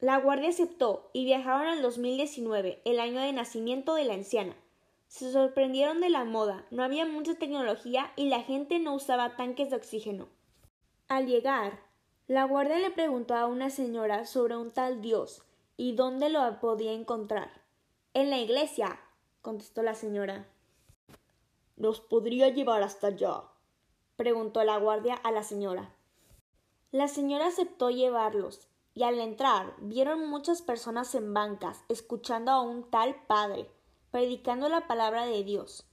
La guardia aceptó y viajaron al 2019, el año de nacimiento de la anciana. Se sorprendieron de la moda, no había mucha tecnología y la gente no usaba tanques de oxígeno. Al llegar, la guardia le preguntó a una señora sobre un tal Dios y dónde lo podía encontrar. En la iglesia, contestó la señora. ¿Nos podría llevar hasta allá? preguntó la guardia a la señora. La señora aceptó llevarlos, y al entrar vieron muchas personas en bancas escuchando a un tal padre, predicando la palabra de Dios.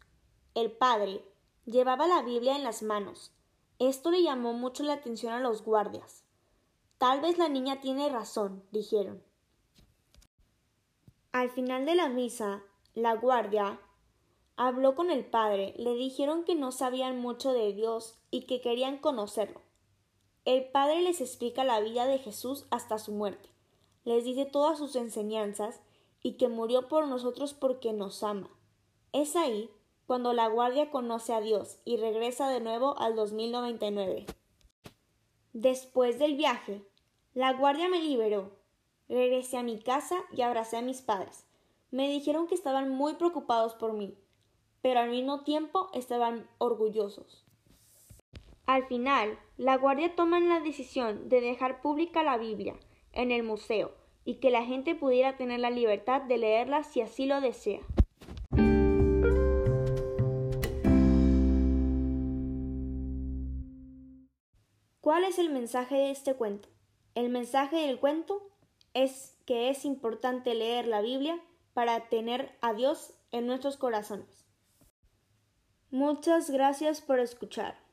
El padre llevaba la Biblia en las manos. Esto le llamó mucho la atención a los guardias. Tal vez la niña tiene razón, dijeron. Al final de la misa, la guardia habló con el padre, le dijeron que no sabían mucho de Dios y que querían conocerlo. El Padre les explica la vida de Jesús hasta su muerte, les dice todas sus enseñanzas y que murió por nosotros porque nos ama. Es ahí cuando la guardia conoce a Dios y regresa de nuevo al 2099. Después del viaje, la guardia me liberó. Regresé a mi casa y abracé a mis padres. Me dijeron que estaban muy preocupados por mí, pero al mismo tiempo estaban orgullosos. Al final, la Guardia toma la decisión de dejar pública la Biblia en el museo y que la gente pudiera tener la libertad de leerla si así lo desea. ¿Cuál es el mensaje de este cuento? El mensaje del cuento es que es importante leer la Biblia para tener a Dios en nuestros corazones. Muchas gracias por escuchar.